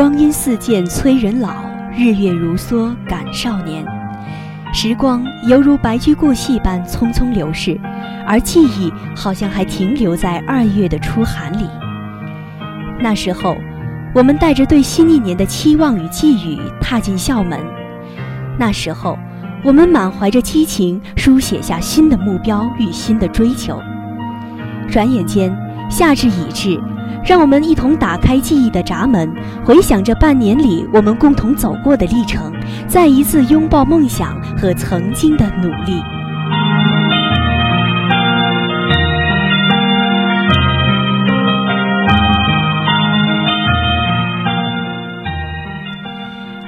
光阴似箭催人老，日月如梭赶少年。时光犹如白驹过隙般匆匆流逝，而记忆好像还停留在二月的初寒里。那时候，我们带着对新一年的期望与寄语踏进校门。那时候，我们满怀着激情，书写下新的目标与新的追求。转眼间，夏至已至。让我们一同打开记忆的闸门，回想着半年里我们共同走过的历程，再一次拥抱梦想和曾经的努力。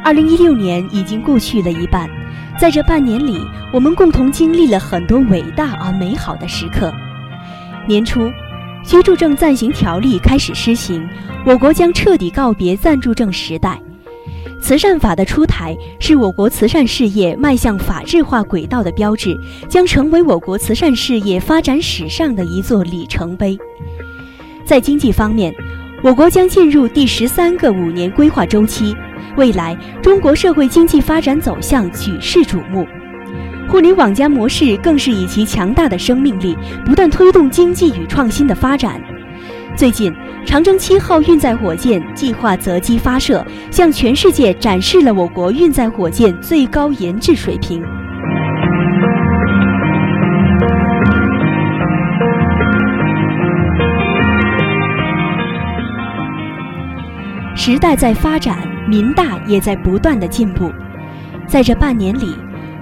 二零一六年已经过去了一半，在这半年里，我们共同经历了很多伟大而美好的时刻。年初。居住证暂行条例开始施行，我国将彻底告别暂住证时代。慈善法的出台是我国慈善事业迈向法治化轨道的标志，将成为我国慈善事业发展史上的一座里程碑。在经济方面，我国将进入第十三个五年规划周期，未来中国社会经济发展走向举世瞩目。互联网加模式更是以其强大的生命力，不断推动经济与创新的发展。最近，长征七号运载火箭计划择机发射，向全世界展示了我国运载火箭最高研制水平。时代在发展，民大也在不断的进步。在这半年里。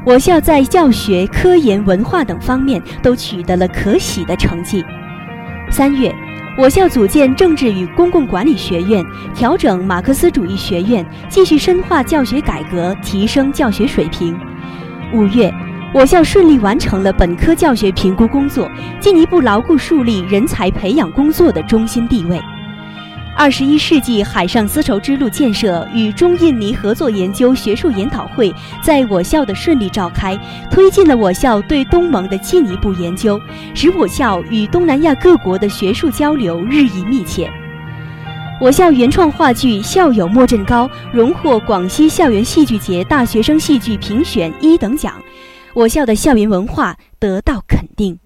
我校在教学、科研、文化等方面都取得了可喜的成绩。三月，我校组建政治与公共管理学院，调整马克思主义学院，继续深化教学改革，提升教学水平。五月，我校顺利完成了本科教学评估工作，进一步牢固树立人才培养工作的中心地位。二十一世纪海上丝绸之路建设与中印尼合作研究学术研讨会在我校的顺利召开，推进了我校对东盟的进一步研究，使我校与东南亚各国的学术交流日益密切。我校原创话剧《校友莫振高》荣获广西校园戏剧节大学生戏剧评选一等奖，我校的校园文化得到肯定。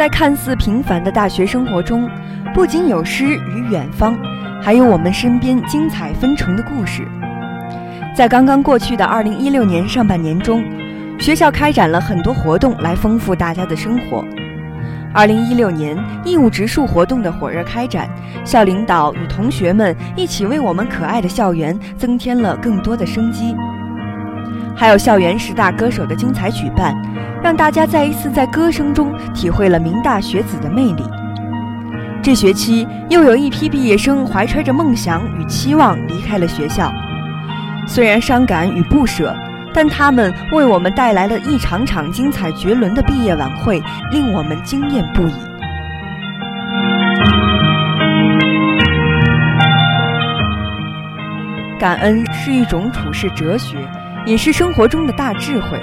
在看似平凡的大学生活中，不仅有诗与远方，还有我们身边精彩纷呈的故事。在刚刚过去的2016年上半年中，学校开展了很多活动来丰富大家的生活。2016年义务植树活动的火热开展，校领导与同学们一起为我们可爱的校园增添了更多的生机。还有校园十大歌手的精彩举办，让大家再一次在歌声中体会了明大学子的魅力。这学期又有一批毕业生怀揣着梦想与期望离开了学校，虽然伤感与不舍，但他们为我们带来了一场场精彩绝伦的毕业晚会，令我们惊艳不已。感恩是一种处世哲学。也是生活中的大智慧。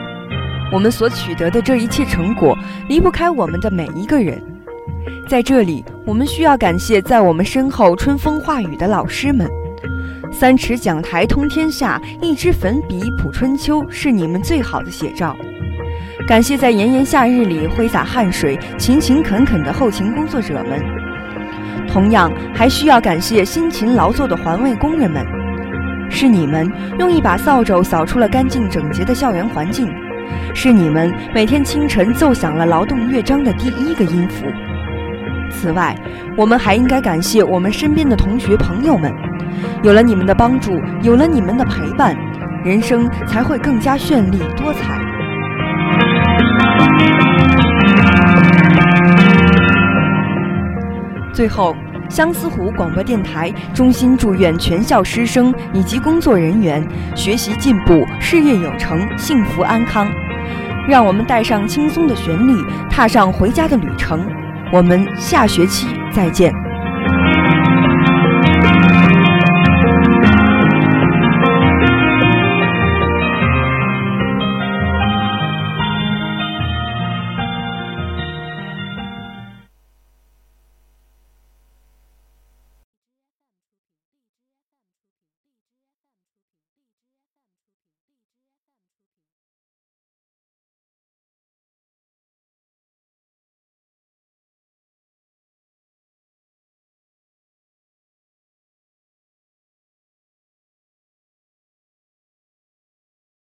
我们所取得的这一切成果，离不开我们的每一个人。在这里，我们需要感谢在我们身后春风化雨的老师们。三尺讲台通天下，一支粉笔谱春秋，是你们最好的写照。感谢在炎炎夏日里挥洒汗水、勤勤恳恳的后勤工作者们。同样，还需要感谢辛勤劳作的环卫工人们。是你们用一把扫帚扫出了干净整洁的校园环境，是你们每天清晨奏响了劳动乐章的第一个音符。此外，我们还应该感谢我们身边的同学朋友们，有了你们的帮助，有了你们的陪伴，人生才会更加绚丽多彩。最后。相思湖广播电台衷心祝愿全校师生以及工作人员学习进步、事业有成、幸福安康。让我们带上轻松的旋律，踏上回家的旅程。我们下学期再见。